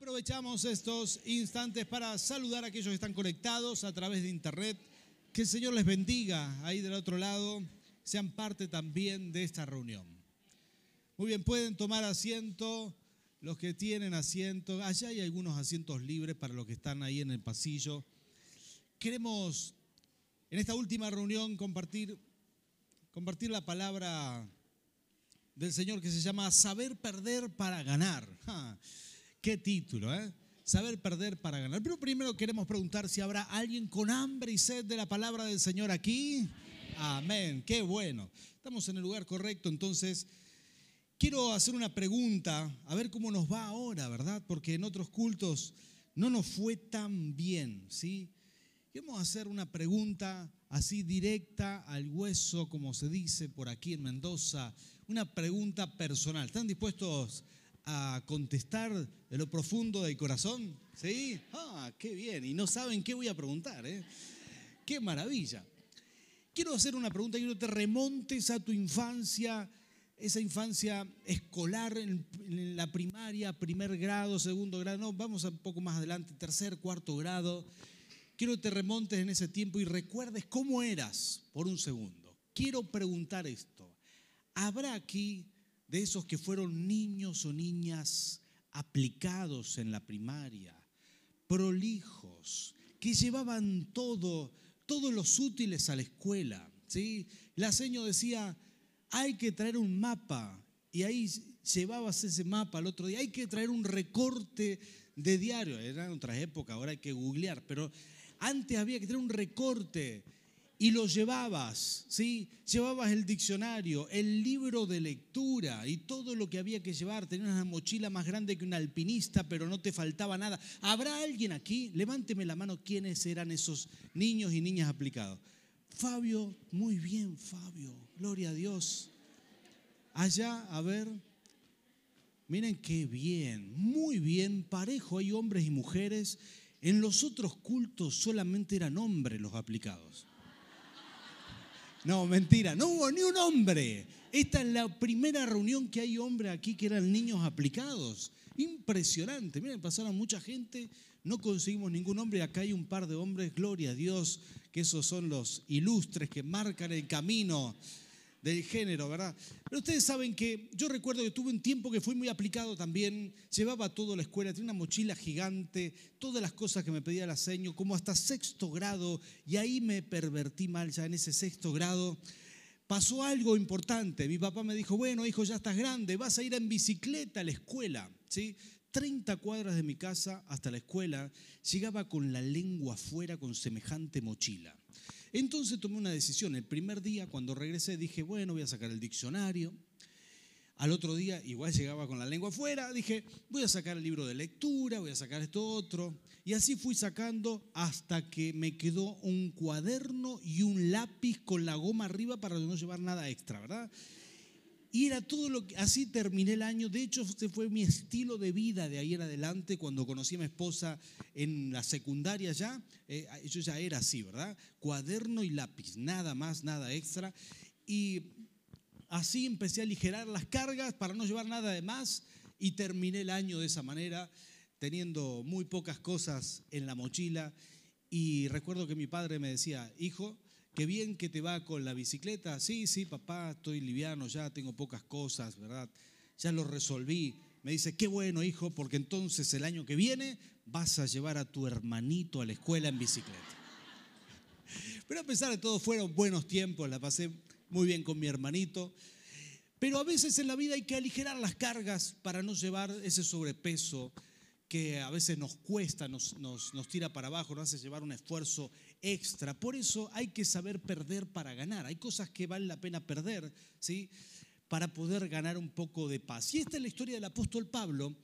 Aprovechamos estos instantes para saludar a aquellos que están conectados a través de internet. Que el Señor les bendiga ahí del otro lado, sean parte también de esta reunión. Muy bien, pueden tomar asiento los que tienen asiento. Allá hay algunos asientos libres para los que están ahí en el pasillo. Queremos en esta última reunión compartir, compartir la palabra del Señor que se llama Saber perder para ganar. Qué título, ¿eh? Saber perder para ganar. Pero primero queremos preguntar si habrá alguien con hambre y sed de la palabra del Señor aquí. Amén. Qué bueno. Estamos en el lugar correcto, entonces quiero hacer una pregunta, a ver cómo nos va ahora, ¿verdad? Porque en otros cultos no nos fue tan bien, ¿sí? Queremos hacer una pregunta así directa al hueso, como se dice por aquí en Mendoza, una pregunta personal. ¿Están dispuestos a contestar de lo profundo del corazón? ¿Sí? Ah, qué bien. Y no saben qué voy a preguntar, ¿eh? Qué maravilla. Quiero hacer una pregunta, quiero que te remontes a tu infancia, esa infancia escolar en, en, la primaria, primer grado, segundo grado, no, vamos un poco más adelante, tercer, cuarto grado. Quiero que te remontes en ese tiempo y recuerdes cómo eras por un segundo. Quiero preguntar esto. ¿Habrá aquí de esos que fueron niños o niñas aplicados en la primaria, prolijos, que llevaban todo, todos los útiles a la escuela. ¿sí? La seño decía, hay que traer un mapa, y ahí llevabas ese mapa al otro día, hay que traer un recorte de diario, era en otra época, ahora hay que googlear, pero antes había que traer un recorte y lo llevabas, ¿sí? Llevabas el diccionario, el libro de lectura y todo lo que había que llevar. Tenías una mochila más grande que un alpinista, pero no te faltaba nada. ¿Habrá alguien aquí? Levánteme la mano quiénes eran esos niños y niñas aplicados. Fabio, muy bien, Fabio, gloria a Dios. Allá, a ver, miren qué bien, muy bien, parejo, hay hombres y mujeres. En los otros cultos solamente eran hombres los aplicados. No, mentira, no hubo ni un hombre. Esta es la primera reunión que hay hombres aquí que eran niños aplicados. Impresionante. Miren, pasaron mucha gente, no conseguimos ningún hombre. Acá hay un par de hombres, gloria a Dios, que esos son los ilustres que marcan el camino del género, ¿verdad? Pero ustedes saben que yo recuerdo que tuve un tiempo que fui muy aplicado también, llevaba todo a la escuela, tenía una mochila gigante, todas las cosas que me pedía la seño, como hasta sexto grado, y ahí me pervertí mal ya en ese sexto grado. Pasó algo importante, mi papá me dijo, bueno, hijo, ya estás grande, vas a ir en bicicleta a la escuela, ¿sí? 30 cuadras de mi casa hasta la escuela, llegaba con la lengua afuera con semejante mochila. Entonces tomé una decisión. El primer día, cuando regresé, dije, bueno, voy a sacar el diccionario. Al otro día, igual llegaba con la lengua afuera, dije, voy a sacar el libro de lectura, voy a sacar esto otro. Y así fui sacando hasta que me quedó un cuaderno y un lápiz con la goma arriba para no llevar nada extra, ¿verdad? Y era todo lo que, así terminé el año. De hecho, este fue mi estilo de vida de ahí en adelante. Cuando conocí a mi esposa en la secundaria ya, eh, yo ya era así, ¿verdad? Cuaderno y lápiz, nada más, nada extra. Y así empecé a aligerar las cargas para no llevar nada de más y terminé el año de esa manera, teniendo muy pocas cosas en la mochila. Y recuerdo que mi padre me decía, hijo, qué bien que te va con la bicicleta. Sí, sí, papá, estoy liviano, ya tengo pocas cosas, ¿verdad? Ya lo resolví. Me dice, qué bueno, hijo, porque entonces el año que viene vas a llevar a tu hermanito a la escuela en bicicleta. Pero a pesar de todo, fueron buenos tiempos, la pasé muy bien con mi hermanito. Pero a veces en la vida hay que aligerar las cargas para no llevar ese sobrepeso que a veces nos cuesta, nos, nos, nos, tira para abajo, nos hace llevar un esfuerzo extra. Por eso hay que saber perder para ganar. Hay cosas que vale la pena perder, ¿sí? Para poder ganar un poco de paz. Y esta es la historia del apóstol Pablo,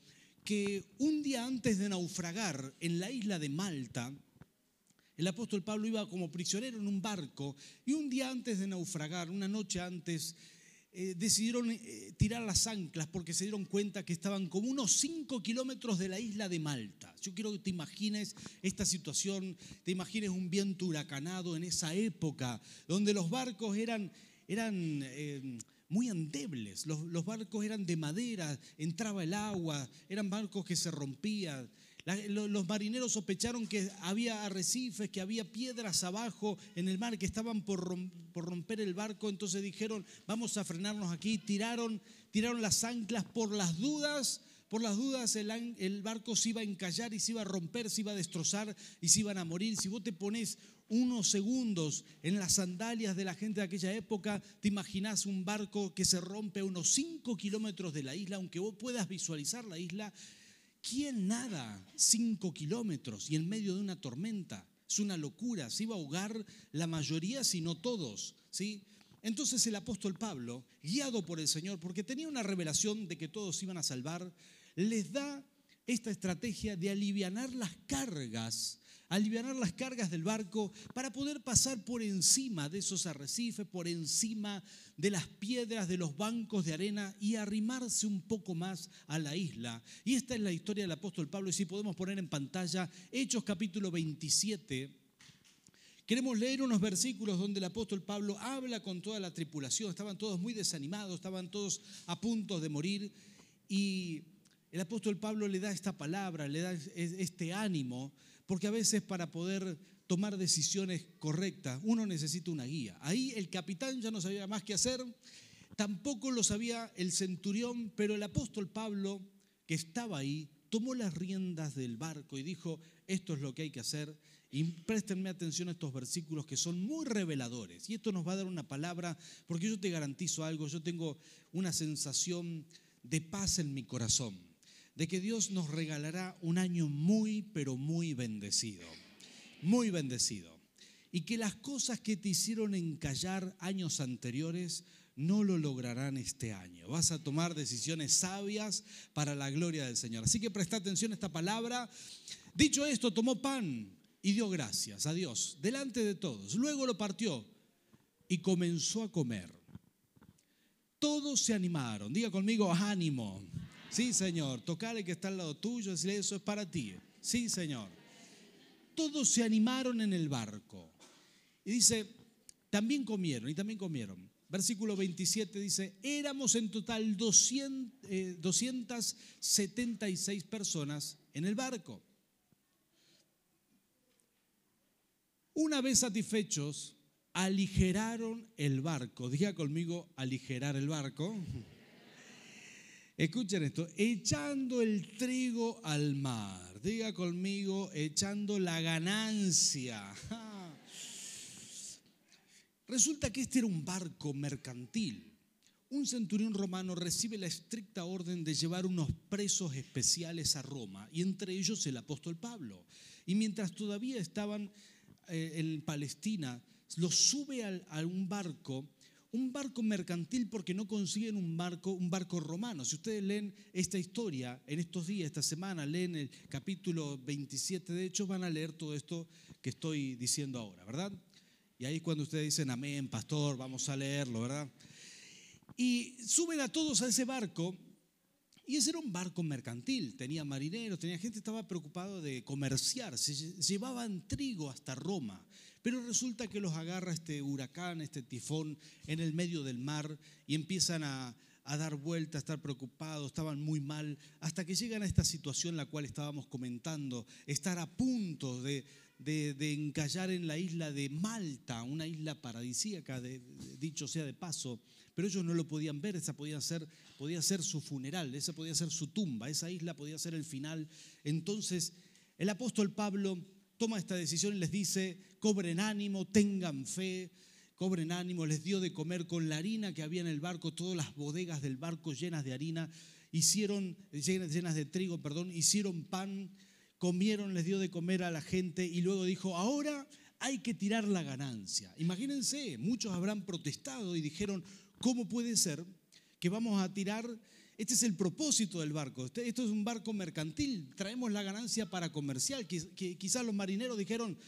que un día antes de naufragar en la isla de Malta, el apóstol Pablo iba como prisionero en un barco y un día antes de naufragar, una noche antes, eh, decidieron eh, tirar las anclas porque se dieron cuenta que estaban como unos 5 kilómetros de la isla de Malta. Yo quiero que te imagines esta situación, te imagines un viento huracanado en esa época, donde los barcos eran, eran eh, muy endebles. Los, los barcos eran de madera, entraba el agua, eran barcos que se rompían. Los marineros sospecharon que había arrecifes, que había piedras abajo en el mar, que estaban por, rom- por romper el barco. Entonces dijeron, vamos a frenarnos aquí. Tiraron, tiraron las anclas por las dudas. Por las dudas el, el barco se iba a encallar y se iba a romper, se iba a destrozar y se iban a morir. Si vos te pones unos segundos en las sandalias de la gente de aquella época, te imaginás un barco que se rompe a unos 5 kilómetros de la isla, aunque vos puedas visualizar la isla. ¿Quién nada 5 kilómetros y en medio de una tormenta? Es una locura, se iba a ahogar la mayoría, si no todos. ¿sí? Entonces el apóstol Pablo, guiado por el Señor, porque tenía una revelación de que todos iban a salvar, les da esta estrategia de alivianar las cargas, alivianar las cargas del barco para poder pasar por encima de esos arrecifes, por encima de las piedras, de los bancos de arena y arrimarse un poco más a la isla. Y esta es la historia del apóstol Pablo y si podemos poner en pantalla Hechos capítulo 27. Queremos leer unos versículos donde el apóstol Pablo habla con toda la tripulación. Estaban todos muy desanimados, estaban todos a punto de morir. Y el apóstol Pablo le da esta palabra, le da es- este ánimo, porque a veces para poder tomar decisiones correctas uno necesita una guía. Ahí el capitán ya no sabía más qué hacer, tampoco lo sabía el centurión, pero el apóstol Pablo, que estaba ahí, tomó las riendas del barco y dijo, esto es lo que hay que hacer. Y préstenme atención a estos versículos que son muy reveladores. Y esto nos va a dar una palabra, porque yo te garantizo algo, yo tengo una sensación de paz en mi corazón, de que Dios nos regalará un año muy, pero muy bendecido, muy bendecido. Y que las cosas que te hicieron encallar años anteriores no lo lograrán este año. Vas a tomar decisiones sabias para la gloria del Señor. Así que presta atención a esta palabra. Dicho esto, tomó pan y dio gracias a Dios delante de todos. Luego lo partió y comenzó a comer. Todos se animaron. Diga conmigo, ánimo. Sí, Señor. Tocale que está al lado tuyo, decirle eso es para ti. Sí, Señor. Todos se animaron en el barco. Y dice, también comieron, y también comieron. Versículo 27 dice, éramos en total 200, eh, 276 personas en el barco. Una vez satisfechos, aligeraron el barco. Diga conmigo, aligerar el barco. Escuchen esto, echando el trigo al mar. Diga conmigo, echando la ganancia. Resulta que este era un barco mercantil. Un centurión romano recibe la estricta orden de llevar unos presos especiales a Roma, y entre ellos el apóstol Pablo. Y mientras todavía estaban eh, en Palestina, los sube a un barco, un barco mercantil porque no consiguen un barco, un barco romano. Si ustedes leen esta historia en estos días, esta semana, leen el capítulo 27 de Hechos, van a leer todo esto que estoy diciendo ahora, ¿verdad? Y ahí cuando ustedes dicen, amén, pastor, vamos a leerlo, ¿verdad? Y suben a todos a ese barco. Y ese era un barco mercantil, tenía marineros, tenía gente, estaba preocupado de comerciar, se lle- llevaban trigo hasta Roma. Pero resulta que los agarra este huracán, este tifón en el medio del mar y empiezan a, dar vuelta, a estar preocupados, estaban muy mal, hasta que llegan a esta situación la cual estábamos comentando, estar a punto de, encallar en la isla de Malta, una isla paradisíaca, de- dicho sea de paso, pero ellos no lo podían ver, esa podía ser, podía ser su funeral, esa podía ser su tumba, esa isla podía ser el final. Entonces, el apóstol Pablo toma esta decisión y les dice, cobren ánimo, tengan fe, cobren ánimo, les dio de comer con la harina que había en el barco, todas las bodegas del barco llenas de harina, hicieron, llenas de trigo, perdón, hicieron pan, comieron, les dio de comer a la gente y luego dijo, ahora hay que tirar la ganancia. Imagínense, muchos habrán protestado y dijeron, ¿cómo puede ser que vamos a tirar? Este es el propósito del barco. Este- Esto es un barco mercantil. Traemos la ganancia para comercial. Quizás los marineros dijeron,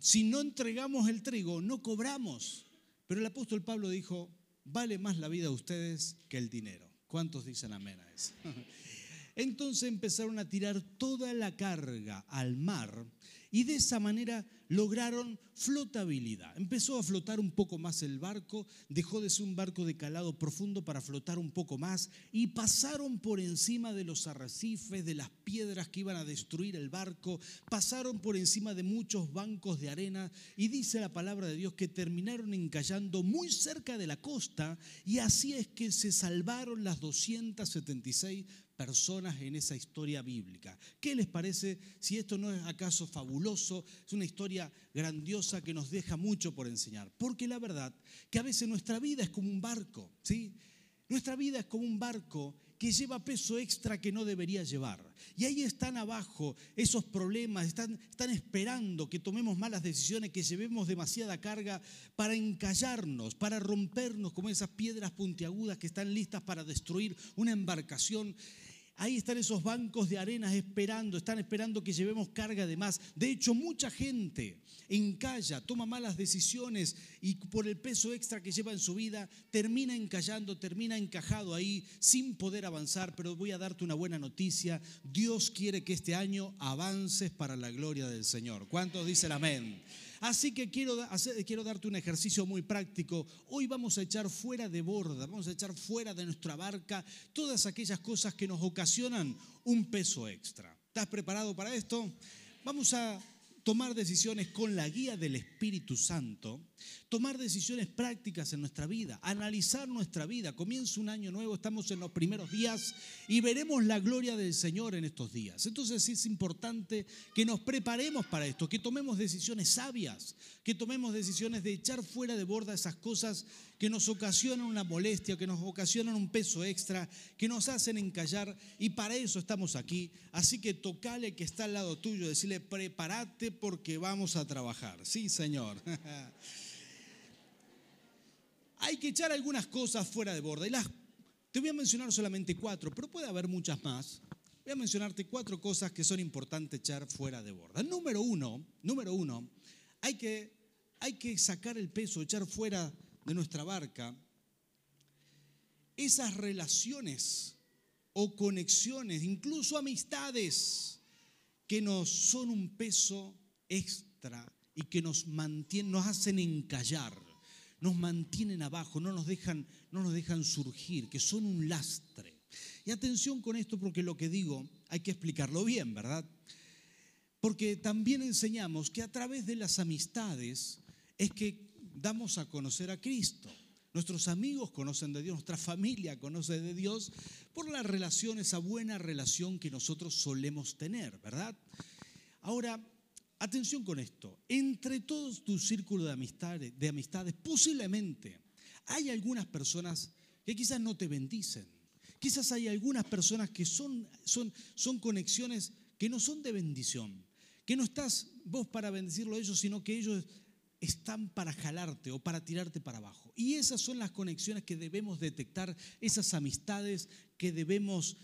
si no entregamos el trigo, no cobramos. Pero el apóstol Pablo dijo, vale más la vida de ustedes que el dinero. ¿Cuántos dicen amén a eso? Entonces empezaron a tirar toda la carga al mar y de esa manera lograron flotabilidad. Empezó a flotar un poco más el barco, dejó de ser un barco de calado profundo para flotar un poco más y pasaron por encima de los arrecifes, de las piedras que iban a destruir el barco, pasaron por encima de muchos bancos de arena y dice la palabra de Dios que terminaron encallando muy cerca de la costa y así es que se salvaron las 276 personas en esa historia bíblica. ¿Qué les parece si esto no es acaso fabuloso? Es una historia grandiosa que nos deja mucho por enseñar. Porque la verdad que a veces nuestra vida es como un barco, ¿sí? Nuestra vida es como un barco que lleva peso extra que no debería llevar. Y ahí están abajo esos problemas, están, están esperando que tomemos malas decisiones, que llevemos demasiada carga para encallarnos, para rompernos como esas piedras puntiagudas que están listas para destruir una embarcación. Ahí están esos bancos de arenas esperando, están esperando que llevemos carga de más. De hecho, mucha gente encalla, toma malas decisiones y por el peso extra que lleva en su vida, termina encallando, termina encajado ahí sin poder avanzar. Pero voy a darte una buena noticia. Dios quiere que este año avances para la gloria del Señor. ¿Cuántos dicen amén? Así que quiero, quiero darte un ejercicio muy práctico. Hoy vamos a echar fuera de borda, vamos a echar fuera de nuestra barca todas aquellas cosas que nos ocasionan un peso extra. ¿Estás preparado para esto? Vamos a tomar decisiones con la guía del Espíritu Santo, tomar decisiones prácticas en nuestra vida, analizar nuestra vida. Comienza un año nuevo, estamos en los primeros días y veremos la gloria del Señor en estos días. Entonces es importante que nos preparemos para esto, que tomemos decisiones sabias, que tomemos decisiones de echar fuera de borda esas cosas que nos ocasionan una molestia, que nos ocasionan un peso extra, que nos hacen encallar y para eso estamos aquí. Así que tocale que está al lado tuyo, decirle, prepárate porque vamos a trabajar. Sí, Señor. Hay que echar algunas cosas fuera de borda. Y las, te voy a mencionar solamente cuatro, pero puede haber muchas más. Voy a mencionarte cuatro cosas que son importantes echar fuera de borda. Número uno, número uno, hay que, hay que sacar el peso, echar fuera de nuestra barca, esas relaciones o conexiones, incluso amistades, que nos son un peso extra y que nos mantienen, nos hacen encallar, nos mantienen abajo, no nos dejan, no nos dejan surgir, que son un lastre. Y atención con esto porque lo que digo hay que explicarlo bien, ¿verdad? Porque también enseñamos que a través de las amistades es que damos a conocer a Cristo. Nuestros amigos conocen de Dios, nuestra familia conoce de Dios por la relación, esa buena relación que nosotros solemos tener, ¿verdad? Ahora, atención con esto. Entre todos tu círculo de amistades, de amistades, posiblemente hay algunas personas que quizás no te bendicen. Quizás hay algunas personas que son, conexiones que no son de bendición, que no estás vos para bendecirlo a ellos, sino que ellos están para jalarte o para tirarte para abajo. Y esas son las conexiones que debemos detectar, esas amistades que debemos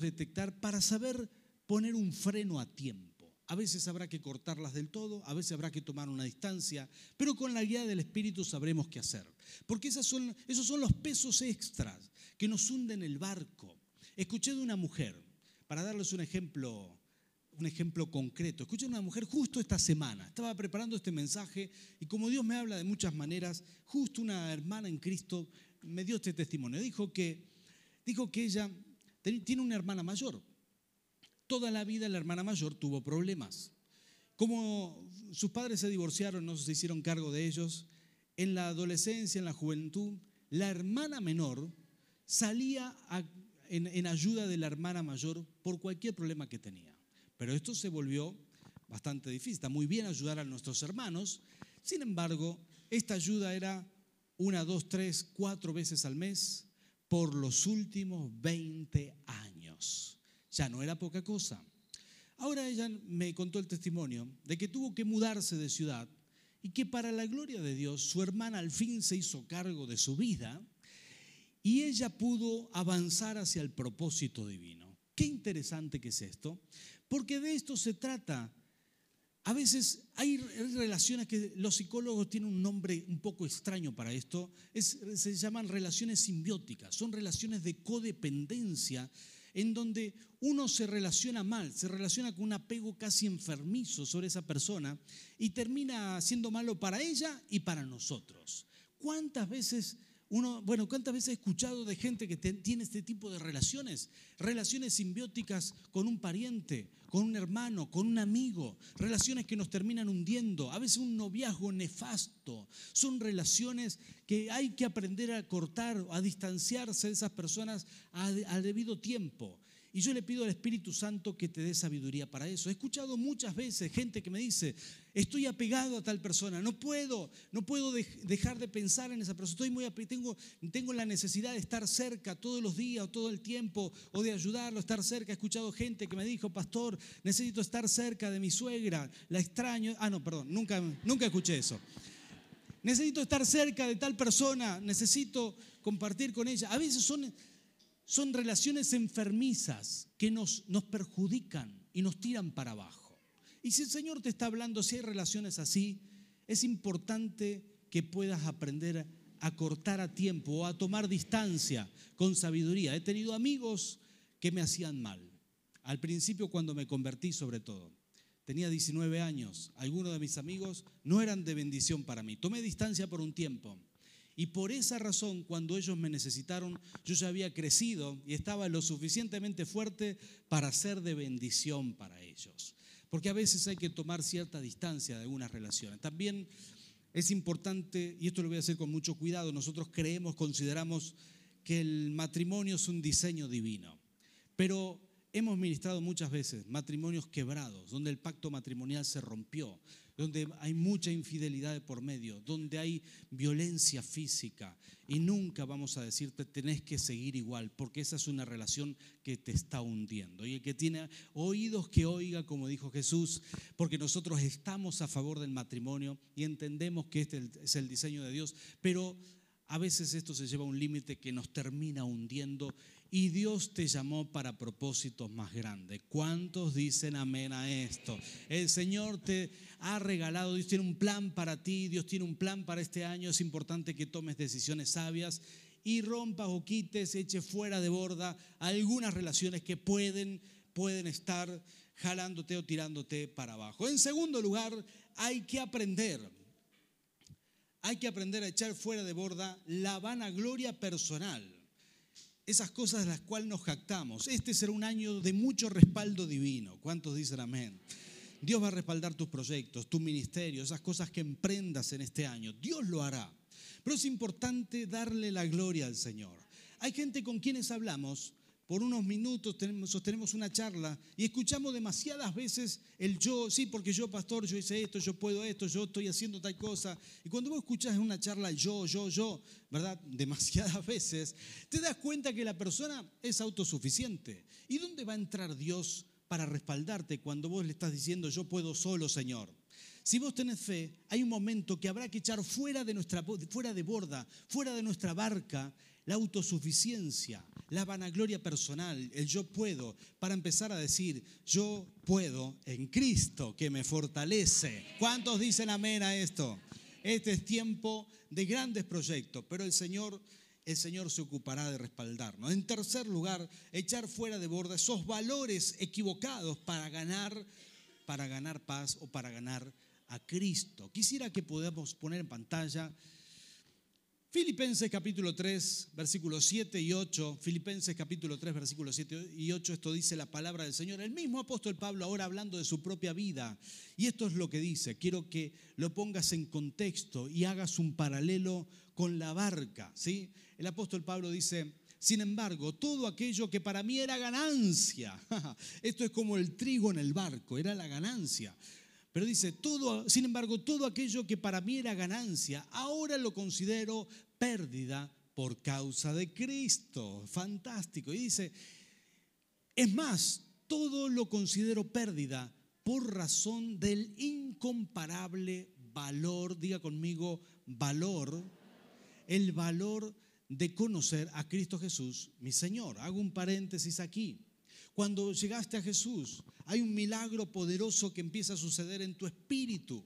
detectar para saber poner un freno a tiempo. A veces habrá que cortarlas del todo, a veces habrá que tomar una distancia, pero con la guía del Espíritu sabremos qué hacer. Porque esas son, esos son los pesos extras que nos hunden el barco. Escuché de una mujer, para darles un ejemplo un ejemplo concreto. Escuché a una mujer justo esta semana, estaba preparando este mensaje y como Dios me habla de muchas maneras, justo una hermana en Cristo me dio este testimonio. Dijo que, dijo que ella tiene una hermana mayor. Toda la vida la hermana mayor tuvo problemas. Como sus padres se divorciaron, no se hicieron cargo de ellos, en la adolescencia, en la juventud, la hermana menor salía en ayuda de la hermana mayor por cualquier problema que tenía. Pero esto se volvió bastante difícil. Está muy bien ayudar a nuestros hermanos. Sin embargo, esta ayuda era una, dos, tres, cuatro veces al mes por los últimos 20 años. Ya no era poca cosa. Ahora ella me contó el testimonio de que tuvo que mudarse de ciudad y que para la gloria de Dios su hermana al fin se hizo cargo de su vida y ella pudo avanzar hacia el propósito divino. Qué interesante que es esto, porque de esto se trata. A veces hay relaciones que los psicólogos tienen un nombre un poco extraño para esto, se llaman relaciones simbióticas, son relaciones de codependencia en donde uno se relaciona mal, se relaciona con un apego casi enfermizo sobre esa persona y termina siendo malo para ella y para nosotros. ¿Cuántas veces bueno, ¿cuántas veces he escuchado de gente que tiene este tipo de relaciones? Relaciones simbióticas con un pariente, con un hermano, con un amigo, relaciones que nos terminan hundiendo, a veces un noviazgo nefasto. Son relaciones que hay que aprender a cortar, a distanciarse de esas personas al debido tiempo. Y yo le pido al Espíritu Santo que te dé sabiduría para eso. He escuchado muchas veces gente que me dice, estoy apegado a tal persona, no puedo, no puedo dejar de pensar en esa persona, estoy muy tengo, tengo la necesidad de estar cerca todos los días o todo el tiempo o de ayudarlo, estar cerca. He escuchado gente que me dijo, pastor, necesito estar cerca de mi suegra, la extraño. Ah, no, perdón, nunca, nunca escuché eso. Necesito estar cerca de tal persona, necesito compartir con ella. A veces son son relaciones enfermizas que nos, nos perjudican y nos tiran para abajo. Y si el Señor te está hablando, si hay relaciones así, es importante que puedas aprender a cortar a tiempo o a tomar distancia con sabiduría. He tenido amigos que me hacían mal. Al principio cuando me convertí sobre todo. Tenía 19 años. Algunos de mis amigos no eran de bendición para mí. Tomé distancia por un tiempo. Y por esa razón, cuando ellos me necesitaron, yo ya había crecido y estaba lo suficientemente fuerte para ser de bendición para ellos. Porque a veces hay que tomar cierta distancia de algunas relaciones. También es importante, y esto lo voy a hacer con mucho cuidado, nosotros creemos, consideramos que el matrimonio es un diseño divino. Pero hemos ministrado muchas veces matrimonios quebrados, donde el pacto matrimonial se rompió, donde hay mucha infidelidad por medio, donde hay violencia física. Y nunca vamos a decirte tenés que seguir igual, porque esa es una relación que te está hundiendo. Y el que tiene oídos que oiga, como dijo Jesús, porque nosotros estamos a favor del matrimonio y entendemos que este es el diseño de Dios, pero a veces esto se lleva a un límite que nos termina hundiendo y Dios te llamó para propósitos más grandes. ¿Cuántos dicen amén a esto? El Señor te ha regalado, Dios tiene un plan para ti, Dios tiene un plan para este año. Es importante que tomes decisiones sabias y rompas o quites, eches fuera de borda algunas relaciones que pueden, pueden estar jalándote o tirándote para abajo. En segundo lugar, hay que aprender. Hay que aprender a echar fuera de borda la vanagloria personal esas cosas de las cuales nos jactamos. Este será un año de mucho respaldo divino. ¿Cuántos dicen amén? Dios va a respaldar tus proyectos, tu ministerio, esas cosas que emprendas en este año. Dios lo hará. Pero es importante darle la gloria al Señor. Hay gente con quienes hablamos por unos minutos sostenemos una charla y escuchamos demasiadas veces el yo, sí, porque yo, pastor, yo hice esto, yo puedo esto, yo estoy haciendo tal cosa. Y cuando vos escuchas en una charla yo, yo, yo, ¿verdad? Demasiadas veces, te das cuenta que la persona es autosuficiente. ¿Y dónde va a entrar Dios para respaldarte cuando vos le estás diciendo yo puedo solo, Señor? Si vos tenés fe, hay un momento que habrá que echar fuera de nuestra fuera de borda, fuera de nuestra barca, la autosuficiencia, la vanagloria personal, el yo puedo, para empezar a decir, yo puedo en Cristo que me fortalece. ¿Cuántos dicen amén a esto? Este es tiempo de grandes proyectos, pero el Señor, el Señor se ocupará de respaldarnos. En tercer lugar, echar fuera de borda esos valores equivocados para ganar, para ganar paz o para ganar a Cristo. Quisiera que podamos poner en pantalla Filipenses capítulo 3, versículos 7 y 8. Filipenses capítulo 3, versículos 7 y 8. Esto dice la palabra del Señor. El mismo apóstol Pablo ahora hablando de su propia vida. Y esto es lo que dice. Quiero que lo pongas en contexto y hagas un paralelo con la barca. ¿sí? El apóstol Pablo dice, sin embargo, todo aquello que para mí era ganancia. Esto es como el trigo en el barco, era la ganancia. Pero dice, todo, sin embargo, todo aquello que para mí era ganancia, ahora lo considero pérdida por causa de Cristo. Fantástico. Y dice, es más, todo lo considero pérdida por razón del incomparable valor, diga conmigo, valor, el valor de conocer a Cristo Jesús, mi Señor. Hago un paréntesis aquí. Cuando llegaste a Jesús, hay un milagro poderoso que empieza a suceder en tu espíritu.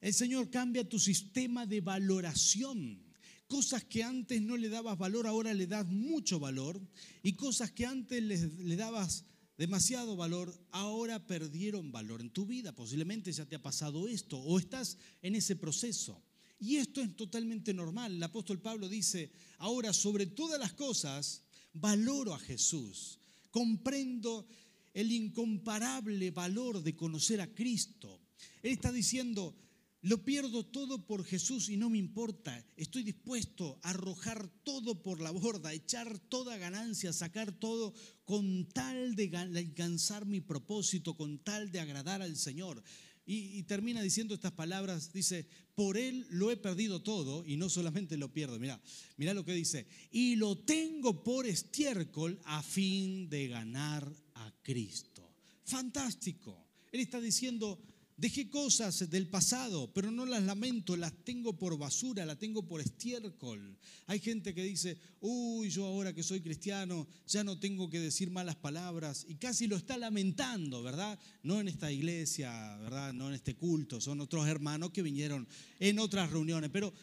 El Señor cambia tu sistema de valoración. Cosas que antes no le dabas valor, ahora le das mucho valor. Y cosas que antes le, le dabas demasiado valor, ahora perdieron valor en tu vida. Posiblemente ya te ha pasado esto o estás en ese proceso. Y esto es totalmente normal. El apóstol Pablo dice, ahora sobre todas las cosas, valoro a Jesús. Comprendo el incomparable valor de conocer a Cristo. Él está diciendo, lo pierdo todo por Jesús y no me importa. Estoy dispuesto a arrojar todo por la borda, echar toda ganancia, sacar todo con tal de alcanzar mi propósito, con tal de agradar al Señor. Y, termina diciendo estas palabras, dice, por Él lo he perdido todo y no solamente lo pierdo. Mira, mira lo que dice, y lo tengo por estiércol a fin de ganar a Cristo. Fantástico. Él está diciendo, Dejé cosas del pasado, pero no las lamento, las tengo por basura, las tengo por estiércol. Hay gente que dice, uy, yo ahora que soy cristiano ya no tengo que decir malas palabras y casi lo está lamentando, ¿verdad? No en esta iglesia, ¿verdad? No en este culto, son otros hermanos que vinieron en otras reuniones, pero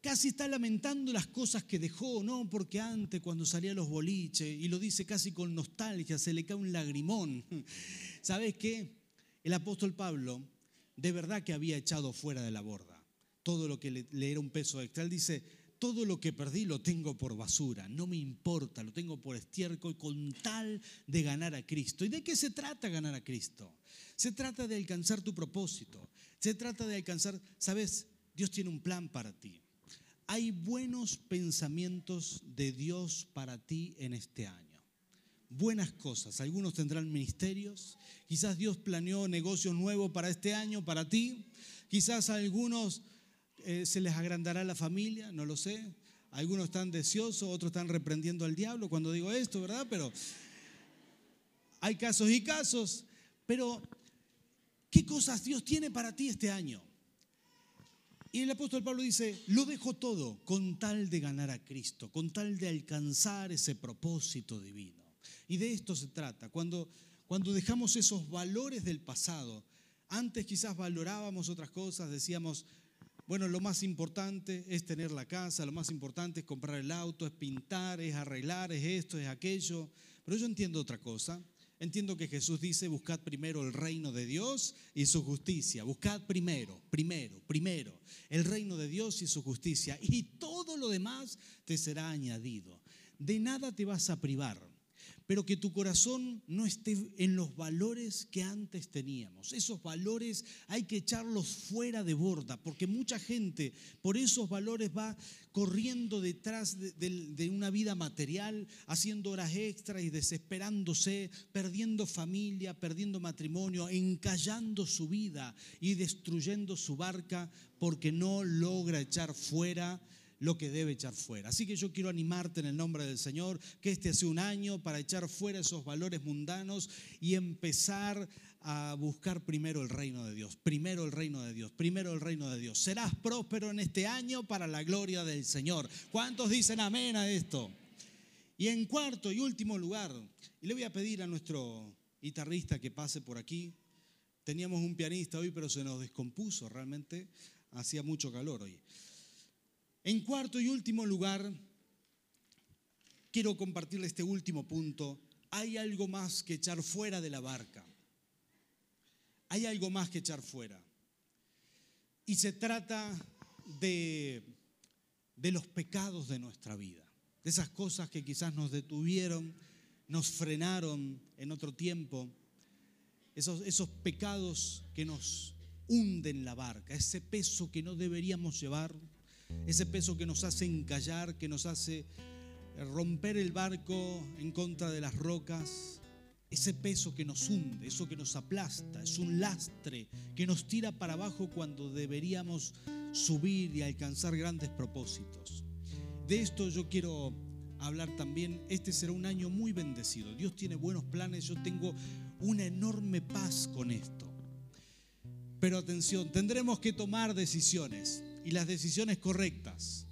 casi está lamentando las cosas que dejó, ¿no? Porque antes cuando salía a los boliches, y lo dice casi con nostalgia, se le cae un lagrimón. ¿Sabes qué? El apóstol Pablo de verdad que había echado fuera de la borda todo lo que le, era un peso extra. Él dice, todo lo que perdí lo tengo por basura, no me importa, lo tengo por estiércol con tal de ganar a Cristo. ¿Y de qué se trata ganar a Cristo? Se trata de alcanzar tu propósito, se trata de alcanzar, sabes, Dios tiene un plan para ti. Hay buenos pensamientos de Dios para ti en este año buenas cosas. Algunos tendrán ministerios, quizás Dios planeó negocios nuevos para este año, para ti. Quizás a algunos eh, se les agrandará la familia, no lo sé. Algunos están deseosos, otros están reprendiendo al diablo cuando digo esto, ¿verdad? Pero hay casos y casos. Pero, ¿qué cosas Dios tiene para ti este año? Y el apóstol Pablo dice, lo dejo todo con tal de ganar a Cristo, con tal de alcanzar ese propósito divino. Y de esto se trata. Cuando, cuando dejamos esos valores del pasado, antes quizás valorábamos otras cosas, decíamos, bueno, lo más importante es tener la casa, lo más importante es comprar el auto, es pintar, es arreglar, es esto, es aquello. Pero yo entiendo otra cosa. Entiendo que Jesús dice, buscad primero el reino de Dios y su justicia. Buscad primero, primero, primero el reino de Dios y su justicia. Y todo lo demás te será añadido. De nada te vas a privar pero que tu corazón no esté en los valores que antes teníamos. Esos valores hay que echarlos fuera de borda, porque mucha gente por esos valores va corriendo detrás de, una vida material, haciendo horas extras y desesperándose, perdiendo familia, perdiendo matrimonio, encallando su vida y destruyendo su barca porque no logra echar fuera lo que debe echar fuera. Así que yo quiero animarte en el nombre del Señor, que este sea un año para echar fuera esos valores mundanos y empezar a buscar primero el reino de Dios, primero el reino de Dios, primero el reino de Dios. Serás próspero en este año para la gloria del Señor. ¿Cuántos dicen amén a esto? Y en cuarto y último lugar, y le voy a pedir a nuestro guitarrista que pase por aquí. Teníamos un pianista hoy, pero se nos descompuso, realmente hacía mucho calor hoy. En cuarto y último lugar, quiero compartirle este último punto. Hay algo más que echar fuera de la barca. Hay algo más que echar fuera. Y se trata de, de los pecados de nuestra vida. De esas cosas que quizás nos detuvieron, nos frenaron en otro tiempo. Esos, esos pecados que nos hunden la barca. Ese peso que no deberíamos llevar ese peso que nos hace encallar, que nos hace romper el barco en contra de las rocas, ese peso que nos hunde, eso que nos aplasta, es un lastre que nos tira para abajo cuando deberíamos subir y alcanzar grandes propósitos. De esto yo quiero hablar también. Este será un año muy bendecido. Dios tiene buenos planes, yo tengo una enorme paz con esto. Pero atención, tendremos que tomar decisiones y las decisiones correctas.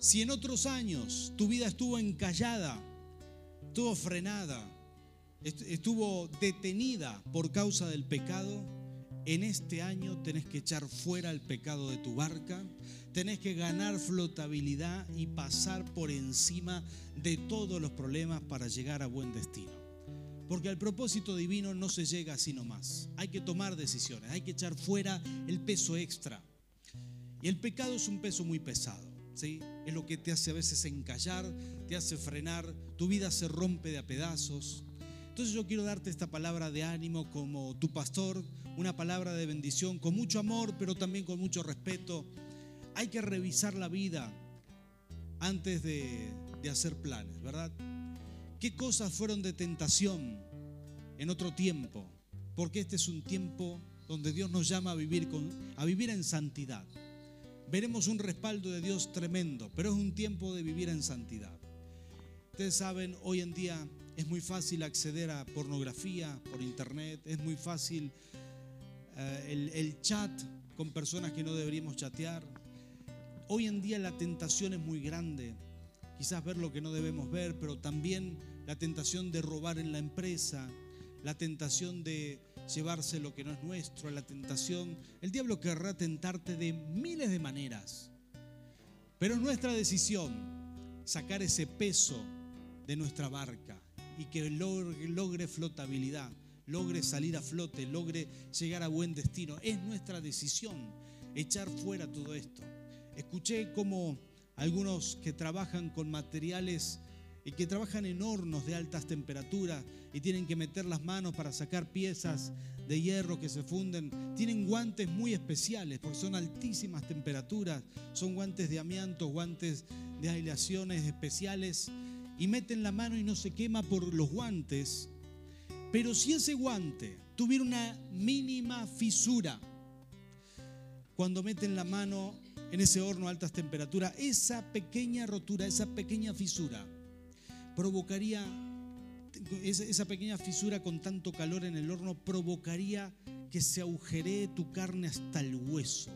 Si en otros años tu vida estuvo encallada, estuvo frenada, estuvo detenida por causa del pecado, en este año tenés que echar fuera el pecado de tu barca, tenés que ganar flotabilidad y pasar por encima de todos los problemas para llegar a buen destino. Porque al propósito divino no se llega así nomás. Hay que tomar decisiones, hay que echar fuera el peso extra. Y el pecado es un peso muy pesado. ¿sí? Es lo que te hace a veces encallar, te hace frenar, tu vida se rompe de a pedazos. Entonces yo quiero darte esta palabra de ánimo como tu pastor, una palabra de bendición con mucho amor, pero también con mucho respeto. Hay que revisar la vida antes de, de hacer planes, ¿verdad? ¿Qué cosas fueron de tentación en otro tiempo? Porque este es un tiempo donde Dios nos llama a vivir, con, a vivir en santidad. Veremos un respaldo de Dios tremendo, pero es un tiempo de vivir en santidad. Ustedes saben, hoy en día es muy fácil acceder a pornografía por internet, es muy fácil eh, el, el chat con personas que no deberíamos chatear. Hoy en día la tentación es muy grande, quizás ver lo que no debemos ver, pero también la tentación de robar en la empresa, la tentación de llevarse lo que no es nuestro, la tentación. El diablo querrá tentarte de miles de maneras, pero es nuestra decisión sacar ese peso de nuestra barca y que logre, logre flotabilidad, logre salir a flote, logre llegar a buen destino. Es nuestra decisión echar fuera todo esto. Escuché cómo algunos que trabajan con materiales y que trabajan en hornos de altas temperaturas y tienen que meter las manos para sacar piezas de hierro que se funden, tienen guantes muy especiales porque son altísimas temperaturas, son guantes de amianto, guantes de aislaciones especiales. Y meten la mano y no se quema por los guantes. Pero si ese guante tuviera una mínima fisura, cuando meten la mano en ese horno a altas temperaturas, esa pequeña rotura, esa pequeña fisura, provocaría, esa pequeña fisura con tanto calor en el horno, provocaría que se agujeree tu carne hasta el hueso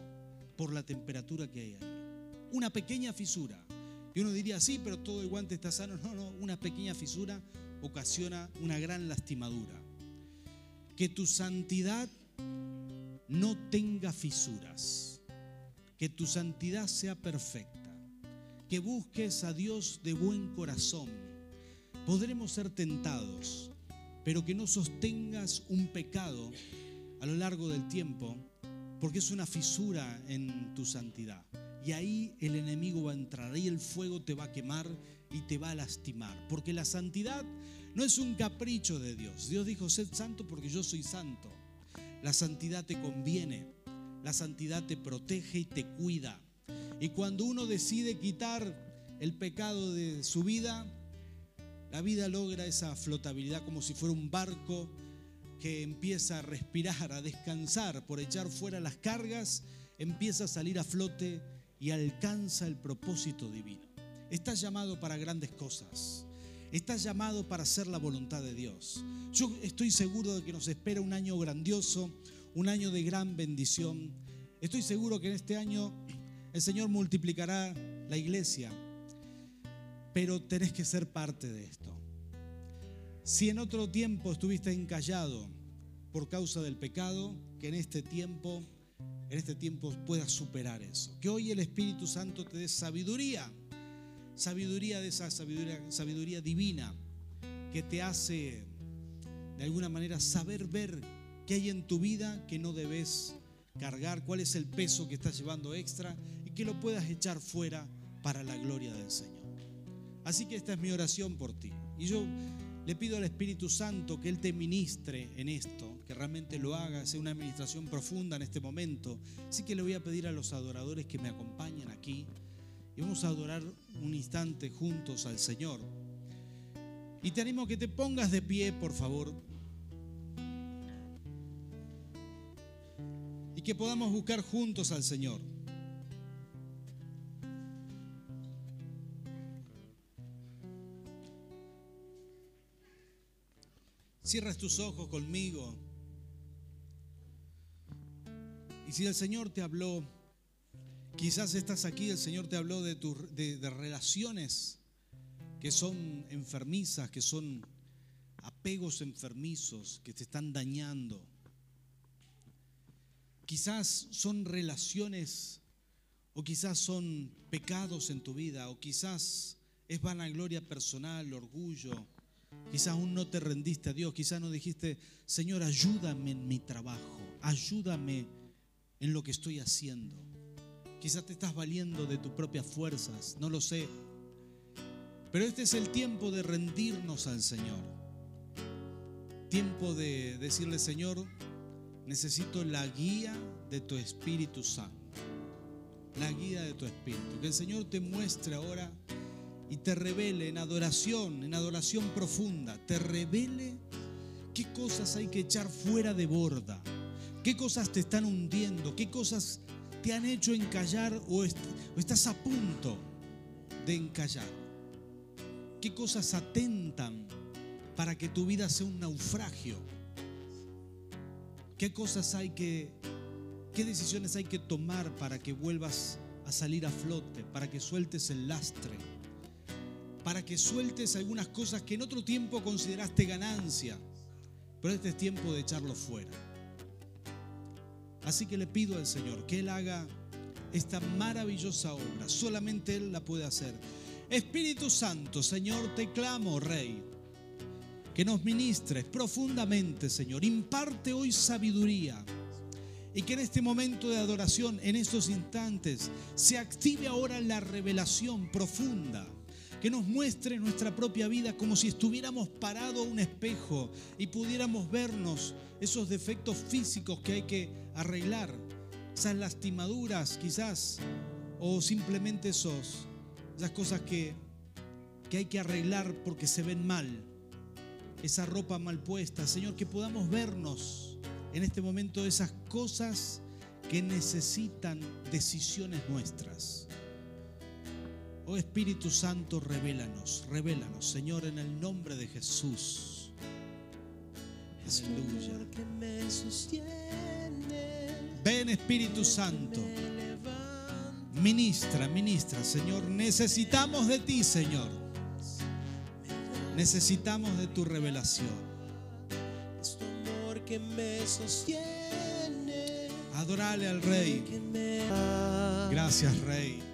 por la temperatura que hay ahí. Una pequeña fisura. Y uno diría, sí, pero todo el guante está sano. No, no, una pequeña fisura ocasiona una gran lastimadura. Que tu santidad no tenga fisuras que tu santidad sea perfecta, que busques a Dios de buen corazón. Podremos ser tentados, pero que no sostengas un pecado a lo largo del tiempo, porque es una fisura en tu santidad. Y ahí el enemigo va a entrar, ahí el fuego te va a quemar y te va a lastimar, porque la santidad no es un capricho de Dios. Dios dijo, sed santo porque yo soy santo. La santidad te conviene la santidad te protege y te cuida. Y cuando uno decide quitar el pecado de su vida, la vida logra esa flotabilidad como si fuera un barco que empieza a respirar, a descansar por echar fuera las cargas, empieza a salir a flote y alcanza el propósito divino. Estás llamado para grandes cosas. Estás llamado para hacer la voluntad de Dios. Yo estoy seguro de que nos espera un año grandioso, un año de gran bendición. Estoy seguro que en este año el Señor multiplicará la iglesia, pero tenés que ser parte de esto. Si en otro tiempo estuviste encallado por causa del pecado, que en este tiempo, en este tiempo puedas superar eso. Que hoy el Espíritu Santo te dé sabiduría, sabiduría de esa sabiduría, sabiduría divina que te hace de alguna manera saber ver qué hay en tu vida que no debes cargar, cuál es el peso que estás llevando extra y que lo puedas echar fuera para la gloria del Señor. Así que esta es mi oración por ti. Y yo le pido al Espíritu Santo que Él te ministre en esto, que realmente lo haga, sea una administración profunda en este momento. Así que le voy a pedir a los adoradores que me acompañen aquí y vamos a adorar un instante juntos al Señor. Y te animo a que te pongas de pie, por favor. y que podamos buscar juntos al Señor. Cierras tus ojos conmigo. Y si el Señor te habló, quizás estás aquí, el Señor te habló de, de, de relaciones que son enfermizas, que son apegos enfermizos, que te están dañando quizás son relaciones o quizás son pecados en tu vida o quizás es vanagloria personal, orgullo. Quizás aún no te rendiste a Dios, quizás no dijiste, Señor, ayúdame en mi trabajo, ayúdame en lo que estoy haciendo. Quizás te estás valiendo de tus propias fuerzas, no lo sé. Pero este es el tiempo de rendirnos al Señor. Tiempo de decirle, Señor, necesito la guía de tu Espíritu Santo. La guía de tu Espíritu. Que el Señor te muestre ahora y te revele en adoración, en adoración profunda, te revele qué cosas hay que echar fuera de borda, qué cosas te están hundiendo, qué cosas te han hecho encallar o, estás a punto de encallar, qué cosas atentan para que tu vida sea un naufragio, qué cosas hay que, qué decisiones hay que tomar para que vuelvas a salir a flote, para que sueltes el lastre para que sueltes algunas cosas que en otro tiempo consideraste ganancia, pero este es tiempo de echarlo fuera. Así que le pido al Señor que Él haga esta maravillosa obra, solamente Él la puede hacer. Espíritu Santo, Señor, te clamo, Rey, que nos ministres profundamente, Señor, imparte hoy sabiduría. Y que en este momento de adoración, en estos instantes, se active ahora la revelación profunda que nos muestre nuestra propia vida como si estuviéramos parados a un espejo y pudiéramos vernos esos defectos físicos que hay que arreglar, esas lastimaduras quizás, o simplemente esos, esas cosas que, que hay que arreglar porque se ven mal, esa ropa mal puesta. Señor, que podamos vernos en este momento esas cosas que necesitan decisiones nuestras. Oh Espíritu Santo, revélanos, revélanos, Señor, en el nombre de Jesús. Aleluya. Ven Espíritu Santo. Ministra, ministra, Señor. Necesitamos de ti, Señor. Necesitamos de tu revelación. Adorale al Rey. Gracias, Rey.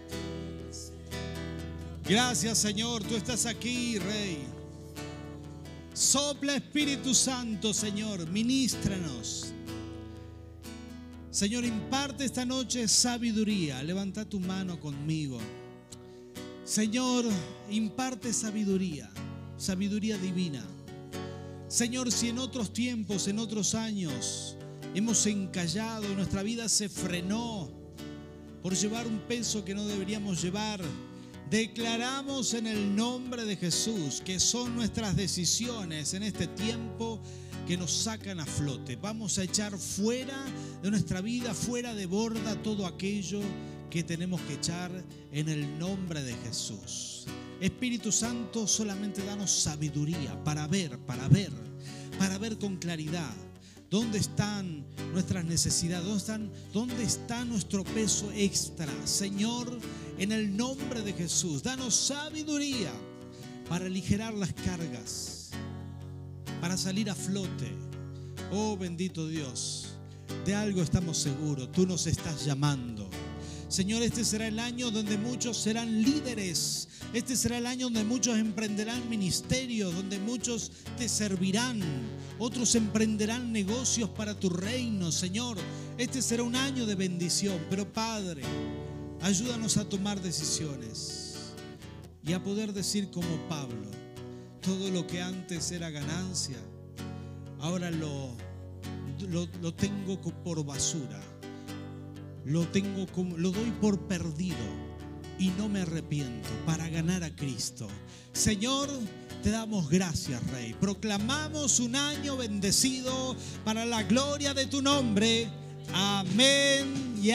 Gracias Señor, tú estás aquí, Rey. Sopla Espíritu Santo, Señor, ministranos. Señor, imparte esta noche sabiduría. Levanta tu mano conmigo. Señor, imparte sabiduría, sabiduría divina. Señor, si en otros tiempos, en otros años, hemos encallado, nuestra vida se frenó por llevar un peso que no deberíamos llevar, Declaramos en el nombre de Jesús que son nuestras decisiones en este tiempo que nos sacan a flote. Vamos a echar fuera de nuestra vida, fuera de borda todo aquello que tenemos que echar en el nombre de Jesús. Espíritu Santo, solamente danos sabiduría para ver, para ver, para ver con claridad ¿Dónde están nuestras necesidades? ¿Dónde, están, ¿Dónde está nuestro peso extra? Señor, en el nombre de Jesús, danos sabiduría para aligerar las cargas, para salir a flote. Oh bendito Dios, de algo estamos seguros, tú nos estás llamando. Señor, este será el año donde muchos serán líderes. Este será el año donde muchos emprenderán ministerio, donde muchos te servirán otros emprenderán negocios para tu reino, Señor. Este será un año de bendición, pero Padre, ayúdanos a tomar decisiones y a poder decir como Pablo, todo lo que antes era ganancia, ahora lo, lo, tengo por basura, lo, tengo lo doy por perdido y no me arrepiento para ganar a Cristo. Señor, te damos gracias, Rey. Proclamamos un año bendecido para la gloria de tu nombre. Amén y